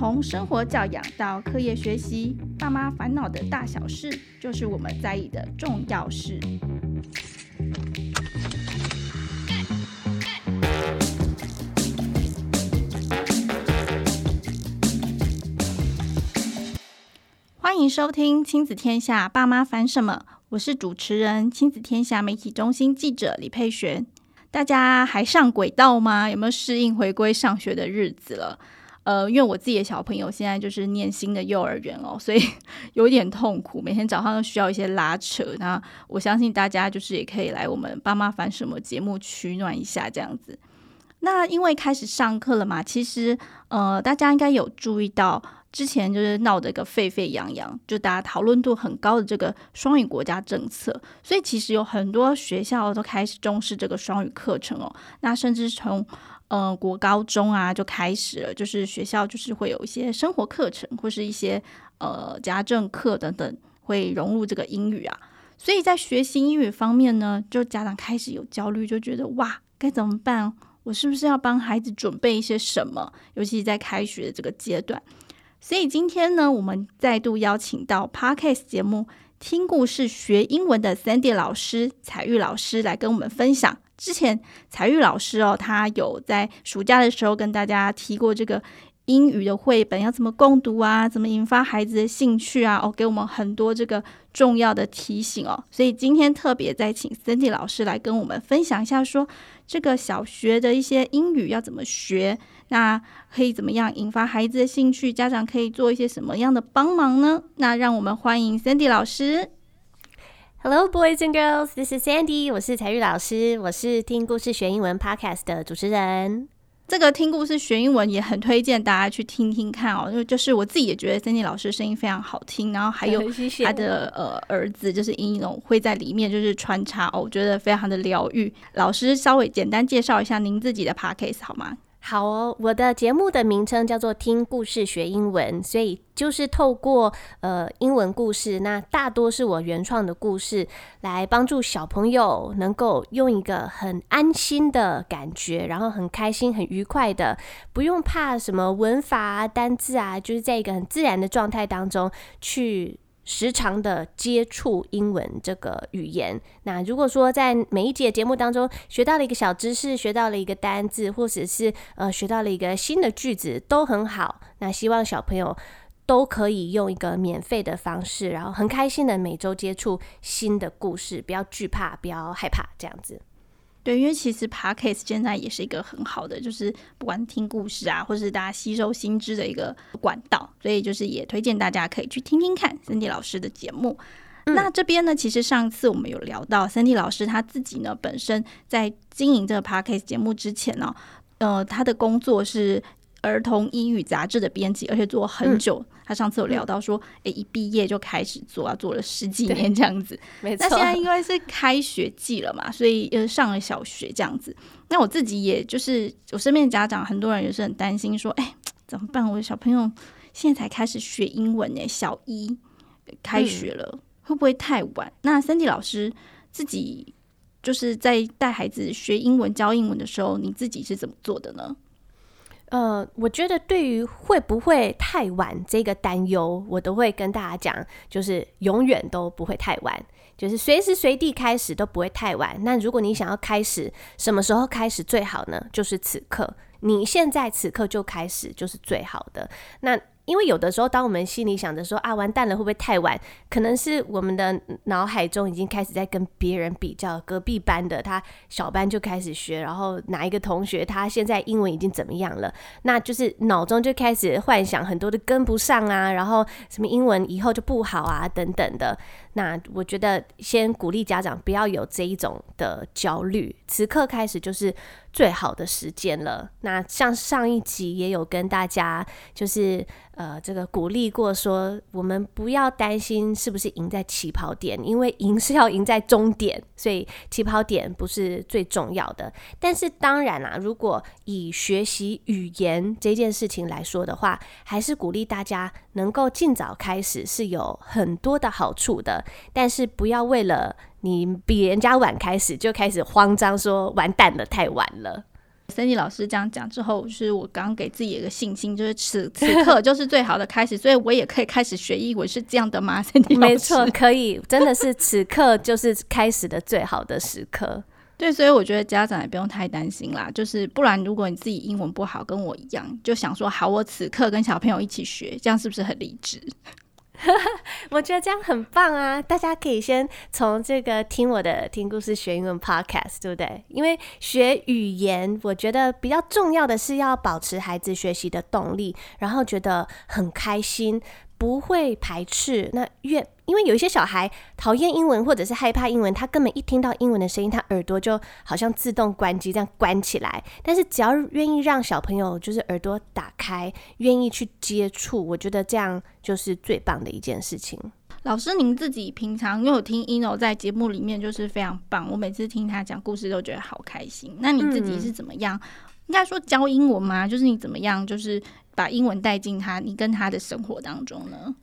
从生活教养到课业学习，爸妈烦恼的大小事，就是我们在意的重要事。欢迎收听《亲子天下》，爸妈烦什么？我是主持人、亲子天下媒体中心记者李佩璇。大家还上轨道吗？有没有适应回归上学的日子了？呃，因为我自己的小朋友现在就是念新的幼儿园哦，所以 有一点痛苦，每天早上都需要一些拉扯。那我相信大家就是也可以来我们爸妈烦什么节目取暖一下这样子。那因为开始上课了嘛，其实呃，大家应该有注意到，之前就是闹得个沸沸扬扬，就大家讨论度很高的这个双语国家政策，所以其实有很多学校都开始重视这个双语课程哦。那甚至从呃，国高中啊就开始了，就是学校就是会有一些生活课程或是一些呃家政课等等，会融入这个英语啊。所以在学习英语方面呢，就家长开始有焦虑，就觉得哇，该怎么办？我是不是要帮孩子准备一些什么？尤其是在开学的这个阶段。所以今天呢，我们再度邀请到 Podcast 节目《听故事学英文》的 Sandy 老师、采玉老师来跟我们分享。之前采玉老师哦，他有在暑假的时候跟大家提过这个英语的绘本要怎么共读啊，怎么引发孩子的兴趣啊，哦，给我们很多这个重要的提醒哦。所以今天特别再请 Sandy 老师来跟我们分享一下说，说这个小学的一些英语要怎么学，那可以怎么样引发孩子的兴趣，家长可以做一些什么样的帮忙呢？那让我们欢迎 Sandy 老师。Hello, boys and girls. This is Sandy. 我是彩玉老师，我是听故事学英文 Podcast 的主持人。这个听故事学英文也很推荐大家去听听看哦，因为就是我自己也觉得 Sandy 老师声音非常好听，然后还有 他的呃儿子就是英龙会在里面就是穿插哦，我觉得非常的疗愈。老师稍微简单介绍一下您自己的 Podcast 好吗？好哦，我的节目的名称叫做听故事学英文，所以就是透过呃英文故事，那大多是我原创的故事，来帮助小朋友能够用一个很安心的感觉，然后很开心、很愉快的，不用怕什么文法啊、单字啊，就是在一个很自然的状态当中去。时常的接触英文这个语言，那如果说在每一集的节目当中学到了一个小知识，学到了一个单字，或者是呃学到了一个新的句子，都很好。那希望小朋友都可以用一个免费的方式，然后很开心的每周接触新的故事，不要惧怕，不要害怕，这样子。对，因为其实 Podcast 现在也是一个很好的，就是不管听故事啊，或是大家吸收新知的一个管道，所以就是也推荐大家可以去听听看 candy 老师的节目。嗯、那这边呢，其实上次我们有聊到 candy 老师他自己呢，本身在经营这个 Podcast 节目之前呢，呃，他的工作是。儿童英语杂志的编辑，而且做很久。嗯、他上次有聊到说，哎、嗯，一毕业就开始做，啊，做了十几年这样子。没错。那现在因为是开学季了嘛，所以呃上了小学这样子。那我自己也就是我身边的家长，很多人也是很担心说，哎，怎么办？我的小朋友现在才开始学英文呢，小一开学了，嗯、会不会太晚？那 Sandy 老师自己就是在带孩子学英文、教英文的时候，你自己是怎么做的呢？呃，我觉得对于会不会太晚这个担忧，我都会跟大家讲，就是永远都不会太晚，就是随时随地开始都不会太晚。那如果你想要开始，什么时候开始最好呢？就是此刻，你现在此刻就开始就是最好的。那因为有的时候，当我们心里想着说啊，完蛋了，会不会太晚？可能是我们的脑海中已经开始在跟别人比较，隔壁班的他小班就开始学，然后哪一个同学他现在英文已经怎么样了？那就是脑中就开始幻想很多的跟不上啊，然后什么英文以后就不好啊，等等的。那我觉得先鼓励家长不要有这一种的焦虑，此刻开始就是最好的时间了。那像上一集也有跟大家就是呃这个鼓励过说，我们不要担心是不是赢在起跑点，因为赢是要赢在终点，所以起跑点不是最重要的。但是当然啦，如果以学习语言这件事情来说的话，还是鼓励大家能够尽早开始，是有很多的好处的。但是不要为了你比人家晚开始就开始慌张，说完蛋了，太晚了。Sandy 老师这样讲之后，就是我刚给自己一个信心，就是此此刻就是最好的开始，所以我也可以开始学英文，是这样的吗？Sandy 老师？没错，可以，真的是此刻就是开始的最好的时刻。对，所以我觉得家长也不用太担心啦，就是不然如果你自己英文不好，跟我一样，就想说好，我此刻跟小朋友一起学，这样是不是很励志？我觉得这样很棒啊！大家可以先从这个听我的听故事学英文 podcast，对不对？因为学语言，我觉得比较重要的是要保持孩子学习的动力，然后觉得很开心。不会排斥，那越因为有一些小孩讨厌英文或者是害怕英文，他根本一听到英文的声音，他耳朵就好像自动关机这样关起来。但是只要愿意让小朋友就是耳朵打开，愿意去接触，我觉得这样就是最棒的一件事情。老师，您自己平常因为我听 ino 在节目里面就是非常棒，我每次听他讲故事都觉得好开心。那你自己是怎么样？嗯、应该说教英文吗？就是你怎么样？就是。把英文带进他，你跟他的生活当中呢？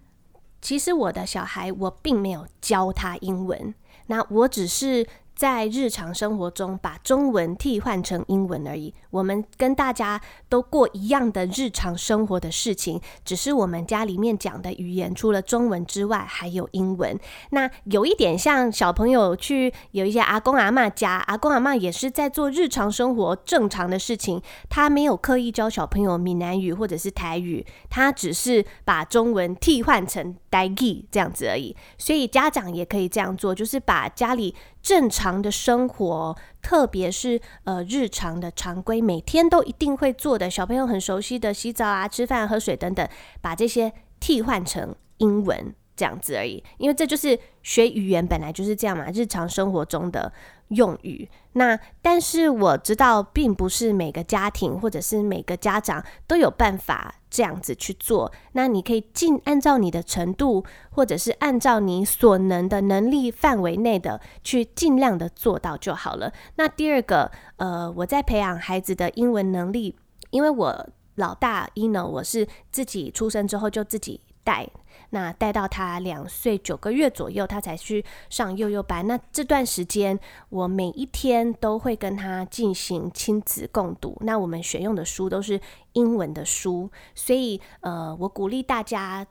其实我的小孩，我并没有教他英文，那我只是。在日常生活中，把中文替换成英文而已。我们跟大家都过一样的日常生活的事情，只是我们家里面讲的语言除了中文之外，还有英文。那有一点像小朋友去有一些阿公阿嬷家，阿公阿嬷也是在做日常生活正常的事情。他没有刻意教小朋友闽南语或者是台语，他只是把中文替换成台语这样子而已。所以家长也可以这样做，就是把家里。正常的生活，特别是呃日常的常规，每天都一定会做的，小朋友很熟悉的洗澡啊、吃饭、喝水等等，把这些替换成英文这样子而已，因为这就是学语言本来就是这样嘛，日常生活中的。用语，那但是我知道，并不是每个家庭或者是每个家长都有办法这样子去做。那你可以尽按照你的程度，或者是按照你所能的能力范围内的去尽量的做到就好了。那第二个，呃，我在培养孩子的英文能力，因为我老大 Eno，我是自己出生之后就自己带。那带到他两岁九个月左右，他才去上幼幼班。那这段时间，我每一天都会跟他进行亲子共读。那我们选用的书都是英文的书，所以呃，我鼓励大家。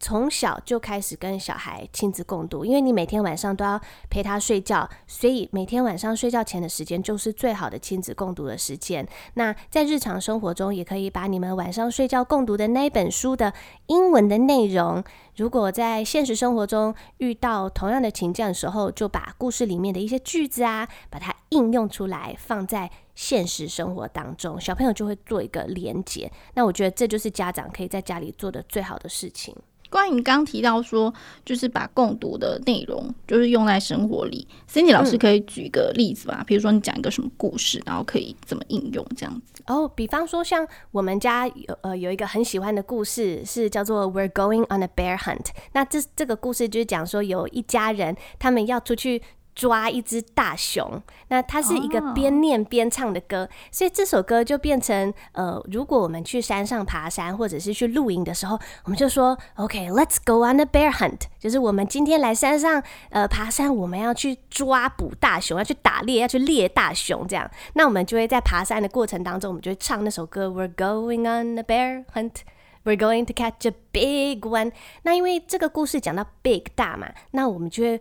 从小就开始跟小孩亲子共读，因为你每天晚上都要陪他睡觉，所以每天晚上睡觉前的时间就是最好的亲子共读的时间。那在日常生活中，也可以把你们晚上睡觉共读的那一本书的英文的内容，如果在现实生活中遇到同样的情境的时候，就把故事里面的一些句子啊，把它应用出来，放在现实生活当中，小朋友就会做一个连结。那我觉得这就是家长可以在家里做的最好的事情。关于你刚提到说，就是把共读的内容就是用在生活里，Cindy 老师可以举个例子吧？嗯、比如说你讲一个什么故事，然后可以怎么应用这样子？哦，比方说像我们家有呃有一个很喜欢的故事，是叫做 We're Going on a Bear Hunt。那这这个故事就是讲说有一家人他们要出去。抓一只大熊，那它是一个边念边唱的歌，oh. 所以这首歌就变成呃，如果我们去山上爬山或者是去露营的时候，我们就说 OK，Let's go on a bear hunt，就是我们今天来山上呃爬山，我们要去抓捕大熊，要去打猎，要去猎大熊这样。那我们就会在爬山的过程当中，我们就会唱那首歌，We're going on a bear hunt，We're going to catch a big one。那因为这个故事讲到 big 大嘛，那我们就会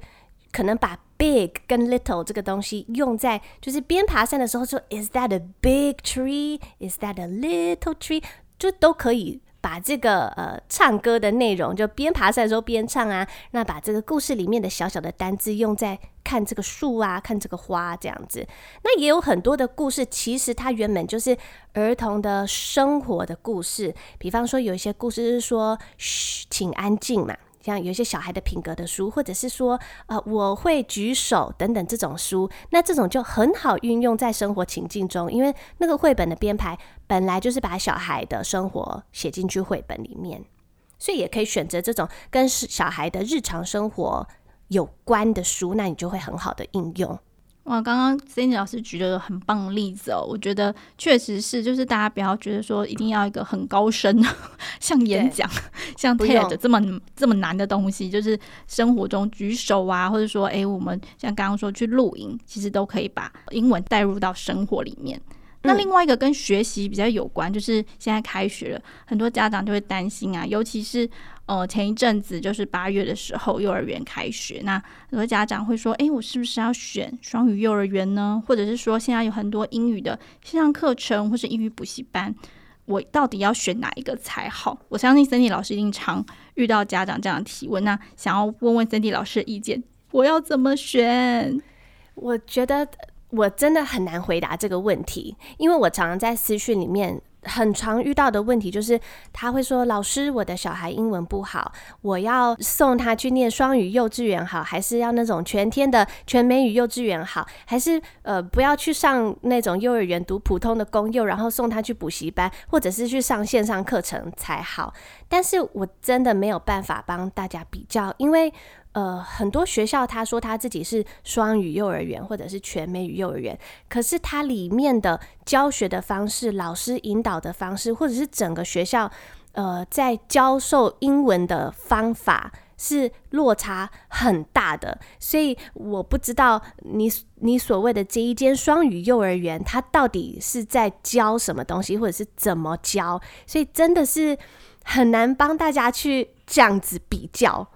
可能把 big 跟 little 这个东西用在就是边爬山的时候说，Is that a big tree? Is that a little tree? 就都可以把这个呃唱歌的内容就边爬山的时候边唱啊。那把这个故事里面的小小的单字用在看这个树啊，看这个花这样子。那也有很多的故事，其实它原本就是儿童的生活的故事。比方说有一些故事是说，嘘，请安静嘛。像有一些小孩的品格的书，或者是说，呃，我会举手等等这种书，那这种就很好运用在生活情境中，因为那个绘本的编排本来就是把小孩的生活写进去绘本里面，所以也可以选择这种跟小孩的日常生活有关的书，那你就会很好的应用。哇，刚刚 Cindy 老师举了个很棒的例子哦，我觉得确实是，就是大家不要觉得说一定要一个很高深，像演讲、像 TED 这么这么难的东西，就是生活中举手啊，或者说，哎，我们像刚刚说去露营，其实都可以把英文带入到生活里面。那另外一个跟学习比较有关，就是现在开学了，很多家长就会担心啊，尤其是呃前一阵子就是八月的时候，幼儿园开学，那很多家长会说，诶，我是不是要选双语幼儿园呢？或者是说，现在有很多英语的线上课程或是英语补习班，我到底要选哪一个才好？我相信 Cindy 老师一定常遇到家长这样的提问，那想要问问 Cindy 老师的意见，我要怎么选？我觉得。我真的很难回答这个问题，因为我常常在私讯里面很常遇到的问题就是，他会说：“老师，我的小孩英文不好，我要送他去念双语幼稚园好，还是要那种全天的全美语幼稚园好，还是呃不要去上那种幼儿园读普通的公幼，然后送他去补习班，或者是去上线上课程才好？”但是我真的没有办法帮大家比较，因为。呃，很多学校他说他自己是双语幼儿园或者是全美语幼儿园，可是它里面的教学的方式、老师引导的方式，或者是整个学校呃在教授英文的方法是落差很大的，所以我不知道你你所谓的这一间双语幼儿园，它到底是在教什么东西，或者是怎么教，所以真的是很难帮大家去这样子比较。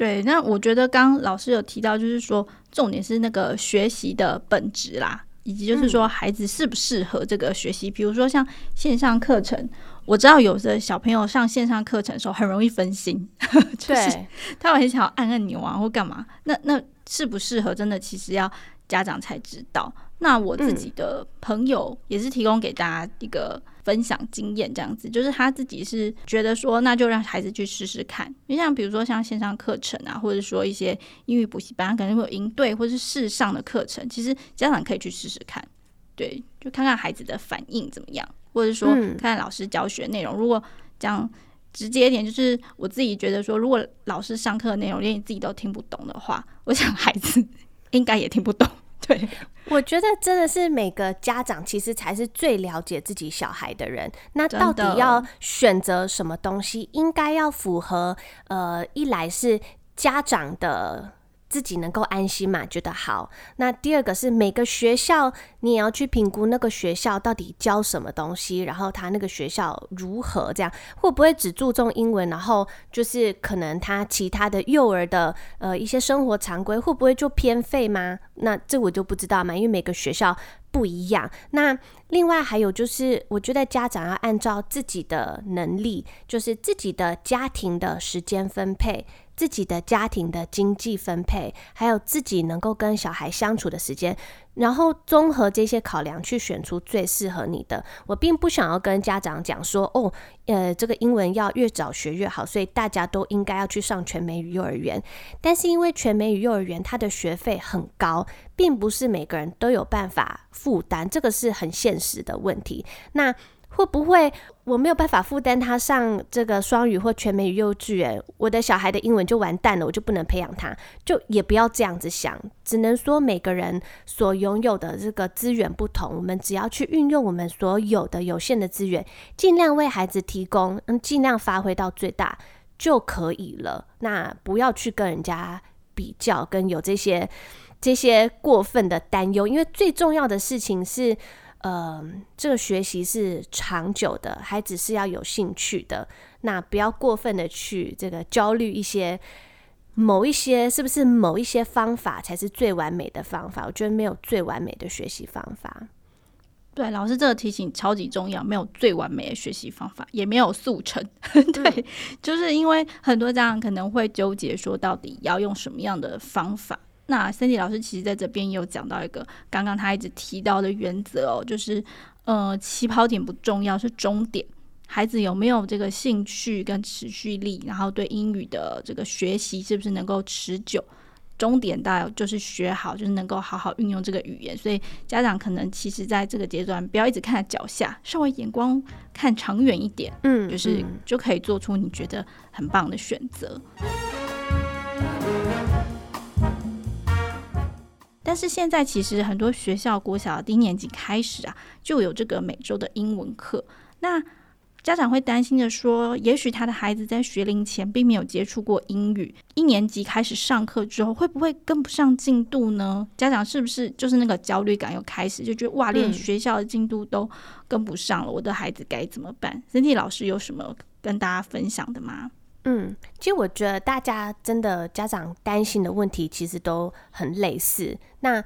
对，那我觉得刚刚老师有提到，就是说重点是那个学习的本质啦，以及就是说孩子适不适合这个学习。比如说像线上课程，我知道有的小朋友上线上课程的时候很容易分心，就是他会很想要按按钮啊或干嘛。那那适不适合，真的其实要家长才知道。那我自己的朋友也是提供给大家一个。分享经验这样子，就是他自己是觉得说，那就让孩子去试试看。你像比如说像线上课程啊，或者说一些英语补习班，可能会有营队或是试上的课程，其实家长可以去试试看，对，就看看孩子的反应怎么样，或者说看看老师教学内容。如果讲直接一点，就是我自己觉得说，如果老师上课的内容连你自己都听不懂的话，我想孩子应该也听不懂。对，我觉得真的是每个家长其实才是最了解自己小孩的人。那到底要选择什么东西，应该要符合呃，一来是家长的。自己能够安心嘛？觉得好。那第二个是每个学校，你也要去评估那个学校到底教什么东西，然后他那个学校如何这样，会不会只注重英文，然后就是可能他其他的幼儿的呃一些生活常规会不会就偏废吗？那这我就不知道嘛，因为每个学校不一样。那另外还有就是，我觉得家长要按照自己的能力，就是自己的家庭的时间分配。自己的家庭的经济分配，还有自己能够跟小孩相处的时间，然后综合这些考量去选出最适合你的。我并不想要跟家长讲说，哦，呃，这个英文要越早学越好，所以大家都应该要去上全美语幼儿园。但是因为全美语幼儿园它的学费很高，并不是每个人都有办法负担，这个是很现实的问题。那会不会我没有办法负担他上这个双语或全美语幼稚园，我的小孩的英文就完蛋了，我就不能培养他？就也不要这样子想，只能说每个人所拥有的这个资源不同，我们只要去运用我们所有的有限的资源，尽量为孩子提供，嗯，尽量发挥到最大就可以了。那不要去跟人家比较，跟有这些这些过分的担忧，因为最重要的事情是。呃，这个学习是长久的，孩子是要有兴趣的。那不要过分的去这个焦虑一些某一些，是不是某一些方法才是最完美的方法？我觉得没有最完美的学习方法。对，老师这个提醒超级重要，没有最完美的学习方法，也没有速成。对，就是因为很多家长可能会纠结说，到底要用什么样的方法。那 Cindy 老师其实在这边也有讲到一个刚刚他一直提到的原则哦，就是呃起跑点不重要，是终点。孩子有没有这个兴趣跟持续力，然后对英语的这个学习是不是能够持久？终点大就是学好，就是能够好好运用这个语言。所以家长可能其实在这个阶段不要一直看脚下，稍微眼光看长远一点，嗯，就是就可以做出你觉得很棒的选择。但是现在其实很多学校国小低年级开始啊，就有这个每周的英文课。那家长会担心的说，也许他的孩子在学龄前并没有接触过英语，一年级开始上课之后，会不会跟不上进度呢？家长是不是就是那个焦虑感又开始，就觉得哇，连学校的进度都跟不上了，我的孩子该怎么办？Cindy 老师有什么跟大家分享的吗？嗯，其实我觉得大家真的家长担心的问题其实都很类似。那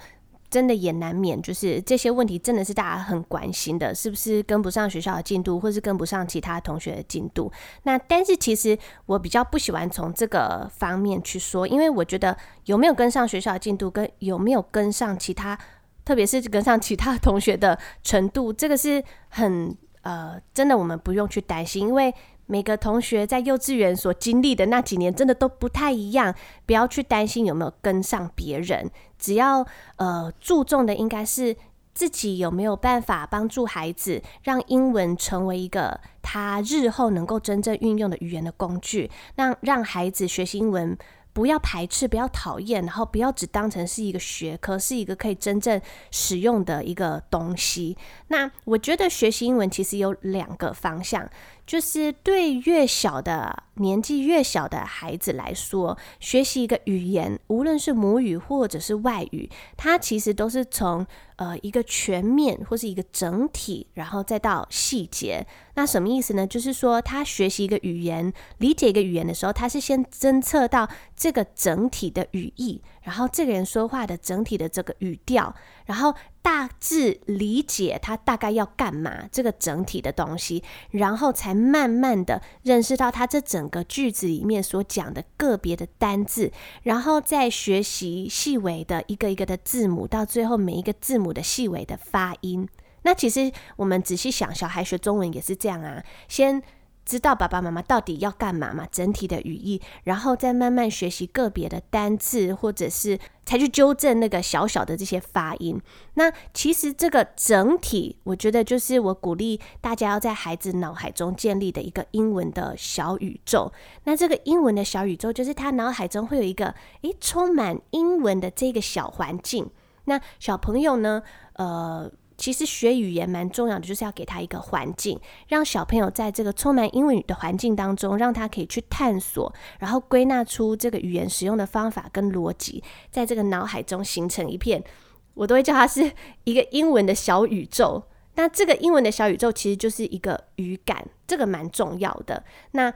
真的也难免，就是这些问题真的是大家很关心的，是不是跟不上学校的进度，或是跟不上其他同学的进度？那但是其实我比较不喜欢从这个方面去说，因为我觉得有没有跟上学校的进度，跟有没有跟上其他，特别是跟上其他同学的程度，这个是很呃，真的我们不用去担心，因为。每个同学在幼稚园所经历的那几年，真的都不太一样。不要去担心有没有跟上别人，只要呃注重的应该是自己有没有办法帮助孩子，让英文成为一个他日后能够真正运用的语言的工具，让让孩子学习英文。不要排斥，不要讨厌，然后不要只当成是一个学科，是一个可以真正使用的一个东西。那我觉得学习英文其实有两个方向，就是对越小的年纪越小的孩子来说，学习一个语言，无论是母语或者是外语，它其实都是从呃一个全面或是一个整体，然后再到细节。那什么意思呢？就是说，他学习一个语言、理解一个语言的时候，他是先侦测到这个整体的语义，然后这个人说话的整体的这个语调，然后大致理解他大概要干嘛这个整体的东西，然后才慢慢的认识到他这整个句子里面所讲的个别的单字，然后再学习细微的一个一个的字母，到最后每一个字母的细微的发音。那其实我们仔细想，小孩学中文也是这样啊，先知道爸爸妈妈到底要干嘛嘛，整体的语义，然后再慢慢学习个别的单字，或者是才去纠正那个小小的这些发音。那其实这个整体，我觉得就是我鼓励大家要在孩子脑海中建立的一个英文的小宇宙。那这个英文的小宇宙，就是他脑海中会有一个诶，充满英文的这个小环境。那小朋友呢，呃。其实学语言蛮重要的，就是要给他一个环境，让小朋友在这个充满英文语的环境当中，让他可以去探索，然后归纳出这个语言使用的方法跟逻辑，在这个脑海中形成一片，我都会叫它是一个英文的小宇宙。那这个英文的小宇宙其实就是一个语感，这个蛮重要的。那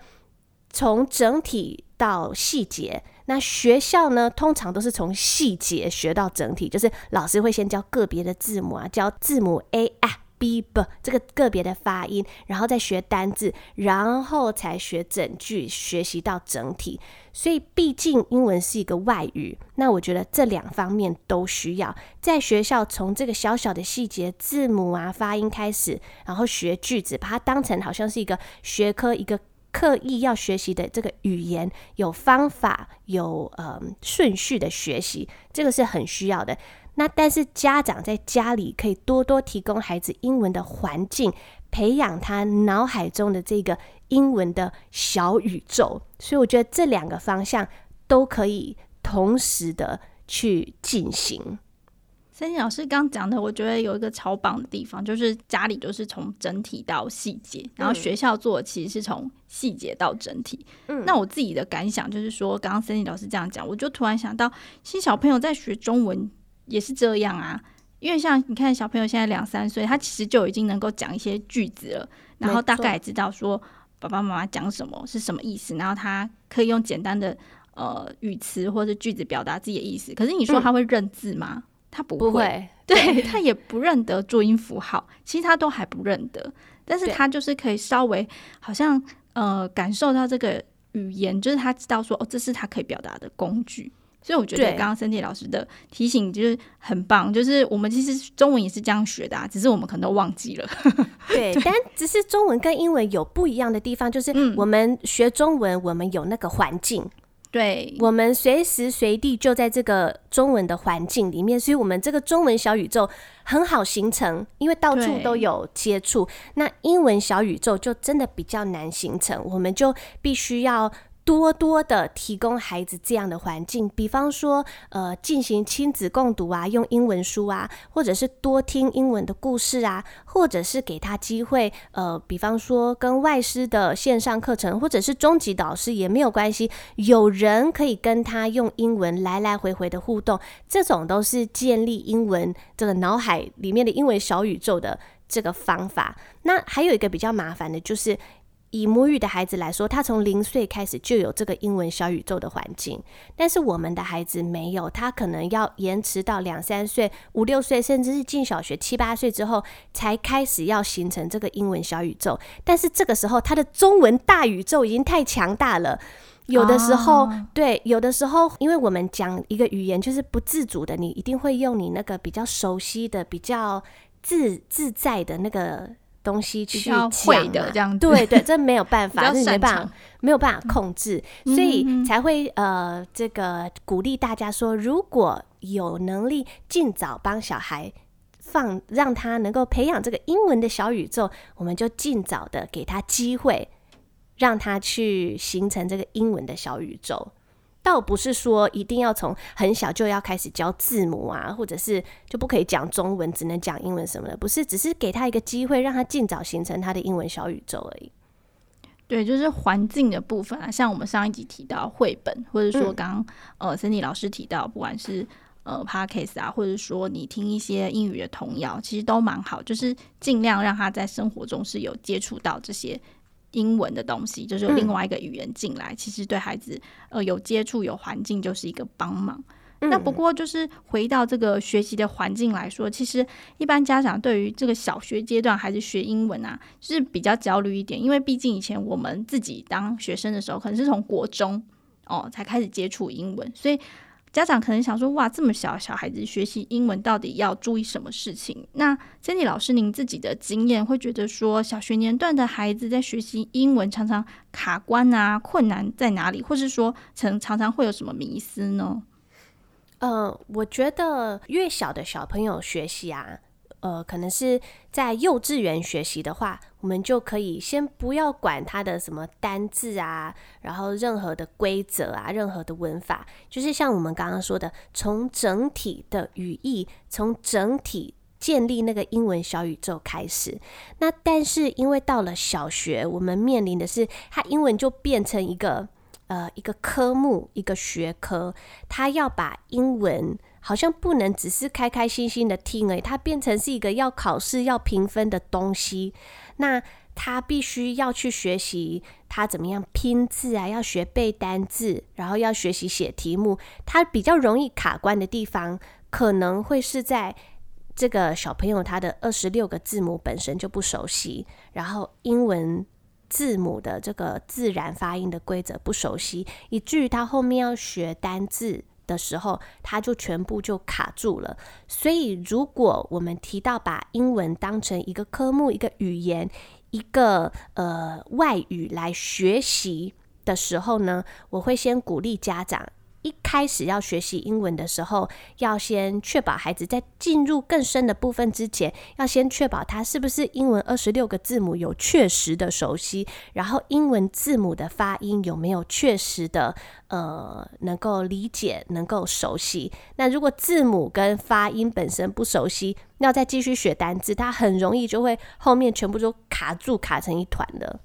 从整体到细节。那学校呢，通常都是从细节学到整体，就是老师会先教个别的字母啊，教字母 A、A、B、B 这个个别的发音，然后再学单字，然后才学整句，学习到整体。所以，毕竟英文是一个外语，那我觉得这两方面都需要在学校从这个小小的细节、字母啊、发音开始，然后学句子，把它当成好像是一个学科，一个。刻意要学习的这个语言，有方法、有呃顺序的学习，这个是很需要的。那但是家长在家里可以多多提供孩子英文的环境，培养他脑海中的这个英文的小宇宙。所以我觉得这两个方向都可以同时的去进行。Cindy 老师刚讲的，我觉得有一个超棒的地方，就是家里就是从整体到细节，然后学校做的其实是从细节到整体。嗯，那我自己的感想就是说，刚刚 Cindy 老师这样讲，我就突然想到，其实小朋友在学中文也是这样啊，因为像你看，小朋友现在两三岁，他其实就已经能够讲一些句子了，然后大概也知道说爸爸妈妈讲什么是什么意思，然后他可以用简单的呃语词或者句子表达自己的意思。可是你说他会认字吗？嗯他不会，不会对，对。他也不认得注音符号，其实他都还不认得，但是他就是可以稍微好像呃感受到这个语言，就是他知道说哦，这是他可以表达的工具，所以我觉得刚刚 Cindy 老师的提醒就是很棒，就是我们其实中文也是这样学的啊，只是我们可能都忘记了，对，对但只是中文跟英文有不一样的地方，就是我们学中文，我们有那个环境。对，我们随时随地就在这个中文的环境里面，所以我们这个中文小宇宙很好形成，因为到处都有接触。那英文小宇宙就真的比较难形成，我们就必须要多多的提供孩子这样的环境，比方说，呃，进行亲子共读啊，用英文书啊，或者是多听英文的故事啊，或者是给他机会，呃，比方说跟外师的线上课程，或者是中级导师也没有关系，有人可以跟他用英文来来回回的互动，这种都是建立英文这个脑海里面的英文小宇宙的这个方法。那还有一个比较麻烦的就是。以母语的孩子来说，他从零岁开始就有这个英文小宇宙的环境，但是我们的孩子没有，他可能要延迟到两三岁、五六岁，甚至是进小学七八岁之后，才开始要形成这个英文小宇宙。但是这个时候，他的中文大宇宙已经太强大了。有的时候，哦、对，有的时候，因为我们讲一个语言就是不自主的，你一定会用你那个比较熟悉的、比较自自在的那个。东西去会的这样子，对对，这没有办 法，这没办法，没有办法控制，嗯、所以才会呃，这个鼓励大家说，如果有能力，尽早帮小孩放，让他能够培养这个英文的小宇宙，我们就尽早的给他机会，让他去形成这个英文的小宇宙。倒不是说一定要从很小就要开始教字母啊，或者是就不可以讲中文，只能讲英文什么的，不是，只是给他一个机会，让他尽早形成他的英文小宇宙而已。对，就是环境的部分啊，像我们上一集提到绘本，或者说刚刚、嗯、呃森妮老师提到，不管是呃 Podcast 啊，或者说你听一些英语的童谣，其实都蛮好，就是尽量让他在生活中是有接触到这些。英文的东西就是有另外一个语言进来，嗯、其实对孩子呃有接触有环境就是一个帮忙。嗯、那不过就是回到这个学习的环境来说，其实一般家长对于这个小学阶段孩子学英文啊，是比较焦虑一点，因为毕竟以前我们自己当学生的时候，可能是从国中哦才开始接触英文，所以。家长可能想说：“哇，这么小小孩子学习英文，到底要注意什么事情？”那 Jenny 老师，您自己的经验会觉得说，小学年段的孩子在学习英文常常卡关啊，困难在哪里？或是说，常常常会有什么迷思呢？呃，我觉得越小的小朋友学习啊。呃，可能是在幼稚园学习的话，我们就可以先不要管他的什么单字啊，然后任何的规则啊，任何的文法，就是像我们刚刚说的，从整体的语义，从整体建立那个英文小宇宙开始。那但是因为到了小学，我们面临的是，他英文就变成一个呃一个科目，一个学科，他要把英文。好像不能只是开开心心的听而已，它变成是一个要考试、要评分的东西。那他必须要去学习他怎么样拼字啊，要学背单字，然后要学习写题目。他比较容易卡关的地方，可能会是在这个小朋友他的二十六个字母本身就不熟悉，然后英文字母的这个自然发音的规则不熟悉，以至于他后面要学单字。的时候，它就全部就卡住了。所以，如果我们提到把英文当成一个科目、一个语言、一个呃外语来学习的时候呢，我会先鼓励家长。一开始要学习英文的时候，要先确保孩子在进入更深的部分之前，要先确保他是不是英文二十六个字母有确实的熟悉，然后英文字母的发音有没有确实的呃能够理解、能够熟悉。那如果字母跟发音本身不熟悉，要再继续学单字，他很容易就会后面全部都卡住，卡成一团的。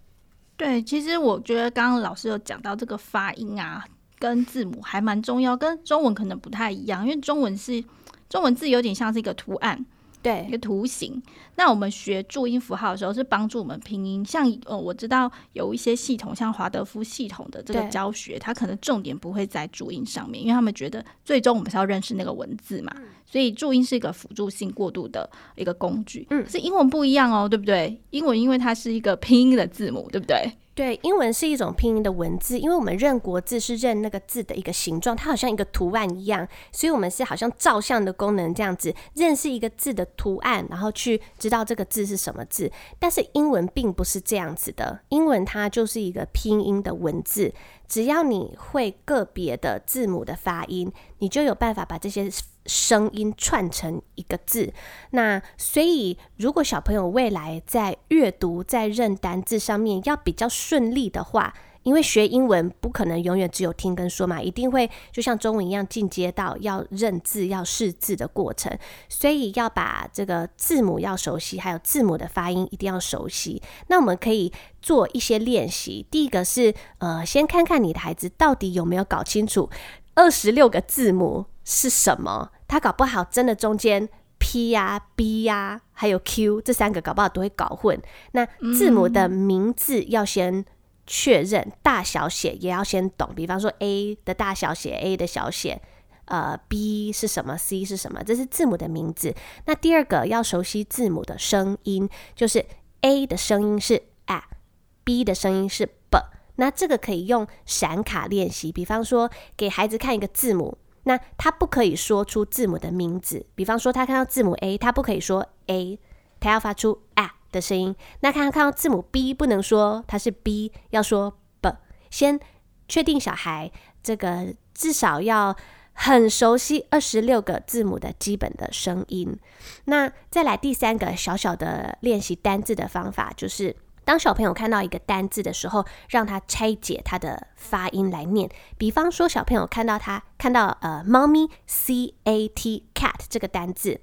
对，其实我觉得刚刚老师有讲到这个发音啊。跟字母还蛮重要，跟中文可能不太一样，因为中文是中文字有点像是一个图案，对，一个图形。那我们学注音符号的时候是帮助我们拼音，像呃，我知道有一些系统，像华德夫系统的这个教学，它可能重点不会在注音上面，因为他们觉得最终我们是要认识那个文字嘛，所以注音是一个辅助性过渡的一个工具。嗯，是英文不一样哦，对不对？英文因为它是一个拼音的字母，对不对？对，英文是一种拼音的文字，因为我们认国字是认那个字的一个形状，它好像一个图案一样，所以我们是好像照相的功能这样子认识一个字的图案，然后去知道这个字是什么字。但是英文并不是这样子的，英文它就是一个拼音的文字，只要你会个别的字母的发音，你就有办法把这些声音串成一个字。那所以，如果小朋友未来在阅读、在认单字上面要比较顺利的话，因为学英文不可能永远只有听跟说嘛，一定会就像中文一样进阶到要认字、要识字的过程，所以要把这个字母要熟悉，还有字母的发音一定要熟悉。那我们可以做一些练习。第一个是呃，先看看你的孩子到底有没有搞清楚二十六个字母是什么，他搞不好真的中间 P 呀、啊、B 呀、啊，还有 Q 这三个搞不好都会搞混。那字母的名字要先。确认大小写也要先懂，比方说 A 的大小写，A 的小写，呃，B 是什么，C 是什么，这是字母的名字。那第二个要熟悉字母的声音，就是 A 的声音是 A，B 的声音是 B。那这个可以用闪卡练习，比方说给孩子看一个字母，那他不可以说出字母的名字，比方说他看到字母 A，他不可以说 A，他要发出 A。的声音，那看他看到字母 B 不能说它是 B，要说 B。先确定小孩这个至少要很熟悉二十六个字母的基本的声音。那再来第三个小小的练习单字的方法，就是当小朋友看到一个单字的时候，让他拆解它的发音来念。比方说，小朋友看到他看到呃猫咪 C A T cat 这个单字。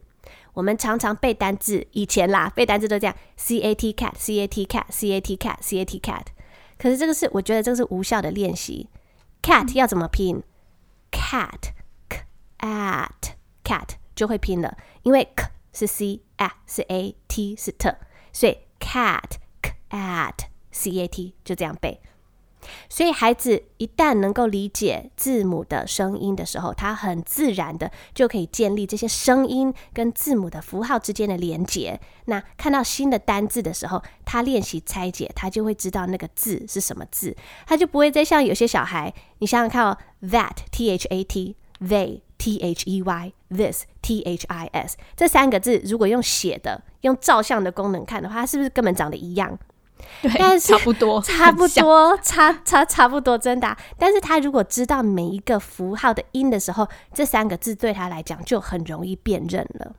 我们常常背单字，以前啦背单字都这样，c a t cat c a t cat c a t cat c a t cat。可是这个是我觉得这个是无效的练习。cat 要怎么拼？cat k at cat 就会拼了，因为 k 是 c，a 是 a，t 是 t，所以 cat at c a t 就这样背。所以，孩子一旦能够理解字母的声音的时候，他很自然的就可以建立这些声音跟字母的符号之间的连结。那看到新的单字的时候，他练习拆解，他就会知道那个字是什么字，他就不会再像有些小孩，你想想看哦，that t h a t，they t h e y，this t h i s，这三个字如果用写的、用照相的功能看的话，它是不是根本长得一样？对，但是差不多，差不多，差差差不多，真的啊。但是他如果知道每一个符号的音的时候，这三个字对他来讲就很容易辨认了。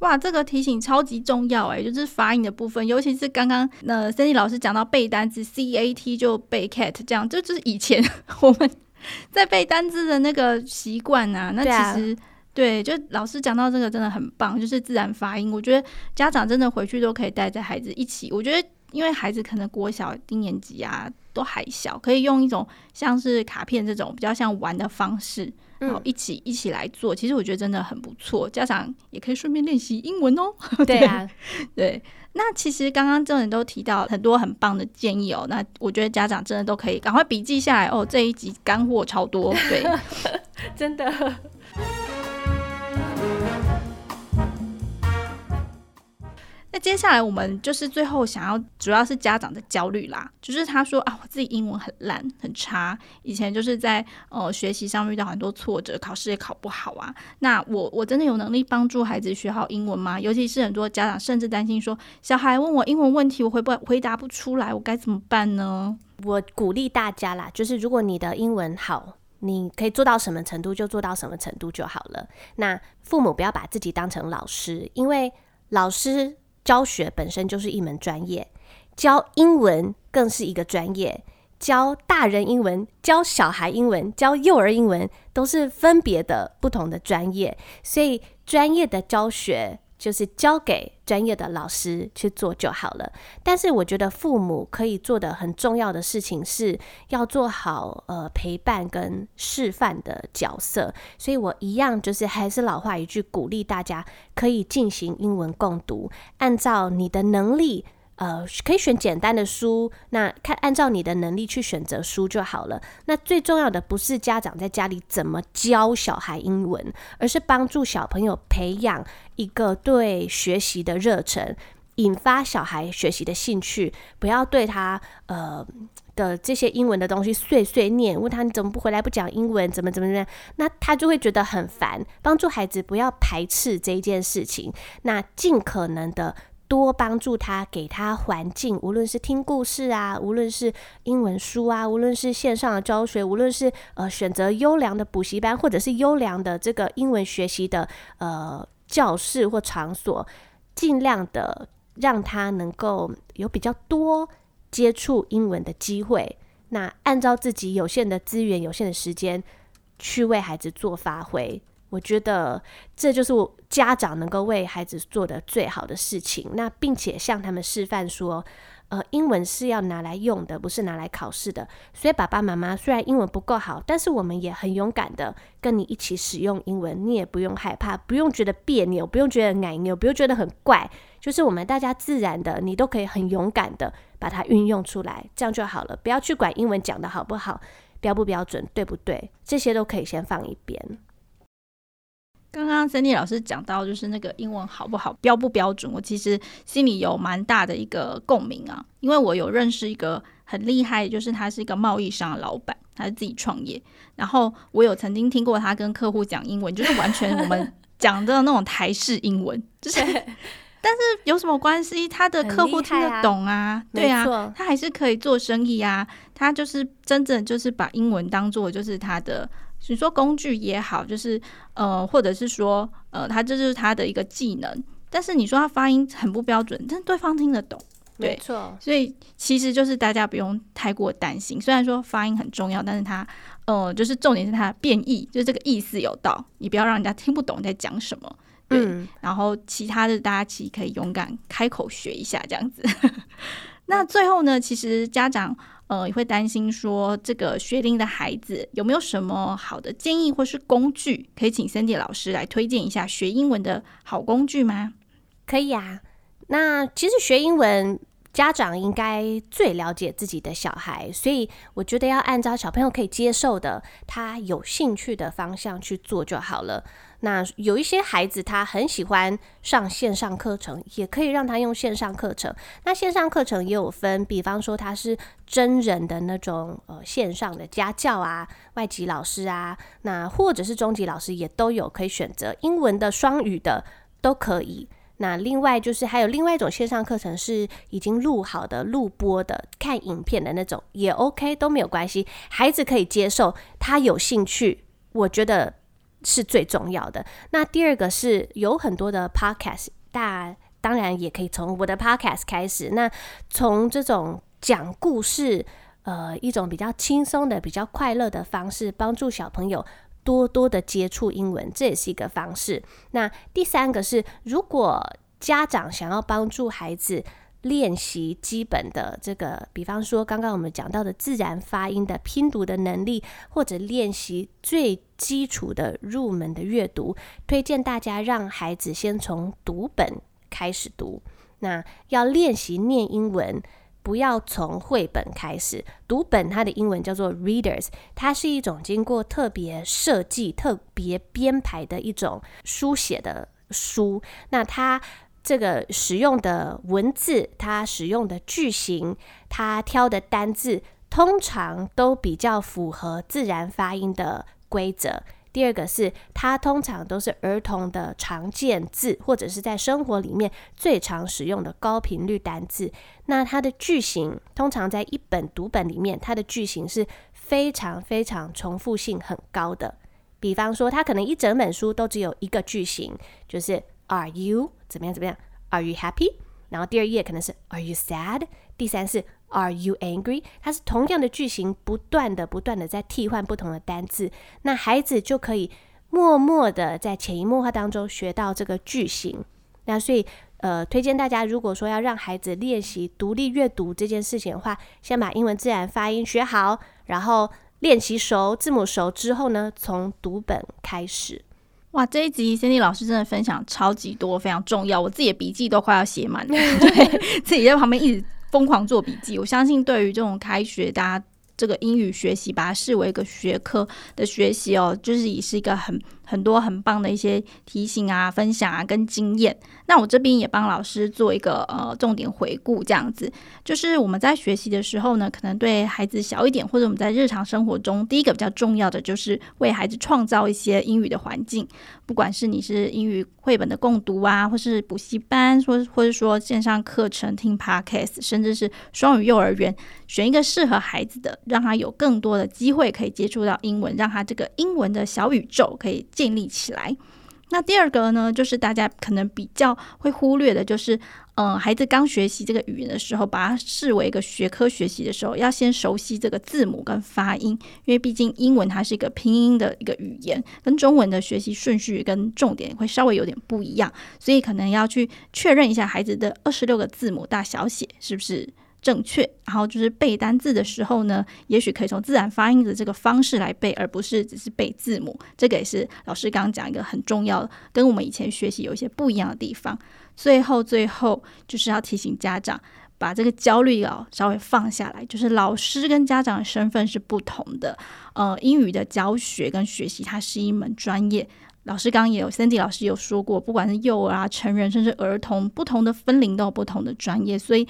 哇，这个提醒超级重要哎，就是发音的部分，尤其是刚刚那，Cindy 老师讲到背单词 C A T 就背 cat 这样，就就是以前我们在背单词的那个习惯啊。那其实对，就老师讲到这个真的很棒，就是自然发音。我觉得家长真的回去都可以带着孩子一起，我觉得。因为孩子可能国小低年级啊都还小，可以用一种像是卡片这种比较像玩的方式，然后一起、嗯、一起来做。其实我觉得真的很不错，家长也可以顺便练习英文哦。对啊，对。那其实刚刚这人都提到很多很棒的建议哦，那我觉得家长真的都可以赶快笔记下来哦。这一集干货超多，对，真的。那接下来我们就是最后想要，主要是家长的焦虑啦。就是他说啊，我自己英文很烂很差，以前就是在呃学习上遇到很多挫折，考试也考不好啊。那我我真的有能力帮助孩子学好英文吗？尤其是很多家长甚至担心说，小孩问我英文问题，我回不回答不出来，我该怎么办呢？我鼓励大家啦，就是如果你的英文好，你可以做到什么程度就做到什么程度就好了。那父母不要把自己当成老师，因为老师。教学本身就是一门专业，教英文更是一个专业，教大人英文、教小孩英文、教幼儿英文都是分别的不同的专业，所以专业的教学就是交给专业的老师去做就好了。但是我觉得父母可以做的很重要的事情是要做好呃陪伴跟示范的角色，所以我一样就是还是老话一句，鼓励大家可以进行英文共读，按照你的能力。呃，可以选简单的书，那看按照你的能力去选择书就好了。那最重要的不是家长在家里怎么教小孩英文，而是帮助小朋友培养一个对学习的热忱，引发小孩学习的兴趣。不要对他呃的这些英文的东西碎碎念，问他你怎么不回来不讲英文，怎么怎么怎么样，那他就会觉得很烦。帮助孩子不要排斥这一件事情，那尽可能的。多帮助他，给他环境，无论是听故事啊，无论是英文书啊，无论是线上的教学，无论是呃选择优良的补习班，或者是优良的这个英文学习的呃教室或场所，尽量的让他能够有比较多接触英文的机会。那按照自己有限的资源、有限的时间，去为孩子做发挥。我觉得这就是我家长能够为孩子做的最好的事情。那并且向他们示范说，呃，英文是要拿来用的，不是拿来考试的。所以爸爸妈妈虽然英文不够好，但是我们也很勇敢的跟你一起使用英文，你也不用害怕，不用觉得别扭，不用觉得别扭，不用觉得很怪，就是我们大家自然的，你都可以很勇敢的把它运用出来，这样就好了。不要去管英文讲的好不好，标不标准，对不对？这些都可以先放一边。刚刚 Sandy 老师讲到，就是那个英文好不好，标不标准，我其实心里有蛮大的一个共鸣啊，因为我有认识一个很厉害，就是他是一个贸易商的老板，他是自己创业，然后我有曾经听过他跟客户讲英文，就是完全我们讲的那种台式英文，就是，但是有什么关系？他的客户听得懂啊，啊对啊，他还是可以做生意啊，他就是真正就是把英文当做就是他的。你说工具也好，就是呃，或者是说呃，他这就是他的一个技能。但是你说他发音很不标准，但对方听得懂，对，没错。所以其实就是大家不用太过担心。虽然说发音很重要，但是他呃，就是重点是他的变异，就是这个意思有道，你不要让人家听不懂你在讲什么。对，嗯。然后其他的大家其实可以勇敢开口学一下这样子。那最后呢，其实家长。呃，也会担心说，这个学龄的孩子有没有什么好的建议或是工具，可以请 Sandy 老师来推荐一下学英文的好工具吗？可以啊。那其实学英文，家长应该最了解自己的小孩，所以我觉得要按照小朋友可以接受的、他有兴趣的方向去做就好了。那有一些孩子他很喜欢上线上课程，也可以让他用线上课程。那线上课程也有分，比方说他是真人的那种呃线上的家教啊，外籍老师啊，那或者是中级老师也都有可以选择，英文的、双语的都可以。那另外就是还有另外一种线上课程是已经录好的、录播的、看影片的那种也 OK，都没有关系，孩子可以接受，他有兴趣，我觉得是最重要的。那第二个是有很多的 Podcast，大当然也可以从我的 Podcast 开始。那从这种讲故事，呃，一种比较轻松的、比较快乐的方式，帮助小朋友。多多的接触英文，这也是一个方式。那第三个是，如果家长想要帮助孩子练习基本的这个，比方说刚刚我们讲到的自然发音的拼读的能力，或者练习最基础的入门的阅读，推荐大家让孩子先从读本开始读。那要练习念英文。不要从绘本开始读本，它的英文叫做 readers，它是一种经过特别设计、特别编排的一种书写的书。那它这个使用的文字，它使用的句型，它挑的单字，通常都比较符合自然发音的规则。第二个是，它通常都是儿童的常见字，或者是在生活里面最常使用的高频率单字。那它的句型通常在一本读本里面，它的句型是非常非常重复性很高的。比方说，它可能一整本书都只有一个句型，就是 Are you 怎么样怎么样？Are you happy？然后第二页可能是 Are you sad？第三是 Are you angry？它是同样的句型，不断的、不断的在替换不同的单字，那孩子就可以默默的在潜移默化当中学到这个句型。那所以，呃，推荐大家，如果说要让孩子练习独立阅读这件事情的话，先把英文自然发音学好，然后练习熟，字母熟之后呢，从读本开始。哇，这一集 Cindy 老师真的分享超级多，非常重要，我自己的笔记都快要写满了，对，自己在旁边一直。疯狂做笔记，我相信对于这种开学，大家这个英语学习，把它视为一个学科的学习哦，就是也是一个很很多很棒的一些提醒啊、分享啊跟经验。那我这边也帮老师做一个呃重点回顾，这样子就是我们在学习的时候呢，可能对孩子小一点，或者我们在日常生活中，第一个比较重要的就是为孩子创造一些英语的环境，不管是你是英语绘本的共读啊，或是补习班，或或者说线上课程听 podcast，甚至是双语幼儿园，选一个适合孩子的，让他有更多的机会可以接触到英文，让他这个英文的小宇宙可以建立起来。那第二个呢，就是大家可能比较会忽略的，就是，嗯、孩子刚学习这个语言的时候，把它视为一个学科学习的时候，要先熟悉这个字母跟发音，因为毕竟英文它是一个拼音的一个语言，跟中文的学习顺序跟重点会稍微有点不一样，所以可能要去确认一下孩子的二十六个字母大小写是不是正确，然后就是背单字的时候呢，也许可以从自然发音的这个方式来背，而不是只是背字母。这个也是老师刚刚讲一个很重要的，跟我们以前学习有一些不一样的地方。最后，最后就是要提醒家长，把这个焦虑啊稍微放下来。就是老师跟家长的身份是不同的。呃，英语的教学跟学习，它是一门专业。老师刚刚也有 candy 老师有说过，不管是幼儿啊、成人，甚至儿童，不同的分龄都有不同的专业，所以。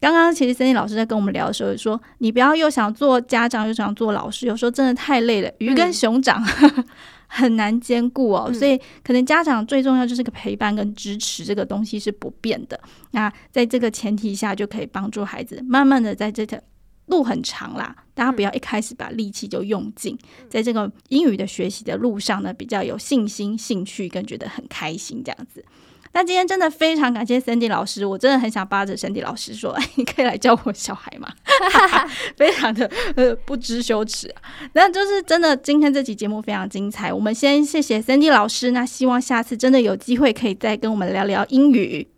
刚刚其实 Sandy 老师在跟我们聊的时候说，你不要又想做家长又想做老师，有时候真的太累了，鱼跟熊掌、嗯、很难兼顾哦。嗯、所以可能家长最重要就是个陪伴跟支持，这个东西是不变的。那在这个前提下，就可以帮助孩子慢慢的在这条路很长啦，大家不要一开始把力气就用尽，在这个英语的学习的路上呢，比较有信心、兴趣跟觉得很开心这样子。那今天真的非常感谢 Cindy 老师，我真的很想扒着 Cindy 老师说，哎，你可以来教我小孩吗？非常的呃不知羞耻啊。那就是真的，今天这期节目非常精彩。我们先谢谢 Cindy 老师，那希望下次真的有机会可以再跟我们聊聊英语。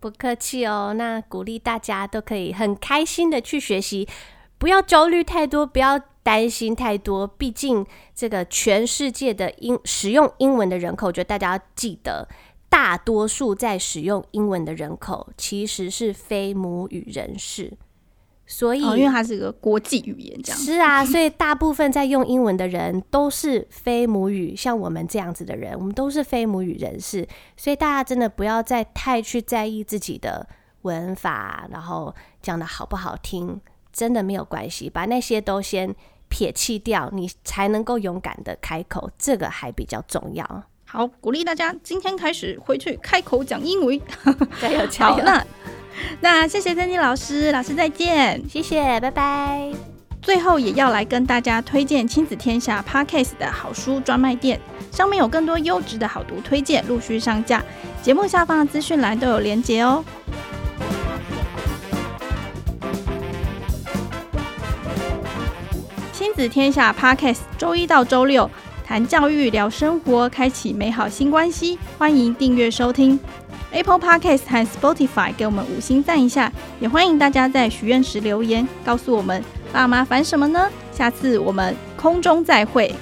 不客气哦，那鼓励大家都可以很开心的去学习，不要焦虑太多，不要担心太多。毕竟这个全世界的英使用英文的人口，我觉得大家要记得。大多数在使用英文的人口其实是非母语人士，所以、哦、因为它是一个国际语言，这样。是啊，所以大部分在用英文的人都是非母语，像我们这样子的人，我们都是非母语人士，所以大家真的不要再太去在意自己的文法，然后讲的好不好听，真的没有关系，把那些都先撇弃掉，你才能够勇敢的开口，这个还比较重要。好，鼓励大家今天开始回去开口讲英语，加 油加油！那那谢谢 Sandy 老师，老师再见，谢谢，拜拜。最后也要来跟大家推荐亲子天下 Podcast 的好书专卖店，上面有更多优质的好读推荐陆续上架，节目下方的资讯栏都有连结哦。亲子天下 Podcast 周一到周六。谈教育，聊生活，开启美好新关系。欢迎订阅收听 Apple Podcast 和 Spotify，给我们五星赞一下。也欢迎大家在许愿时留言，告诉我们爸妈烦什么呢？下次我们空中再会。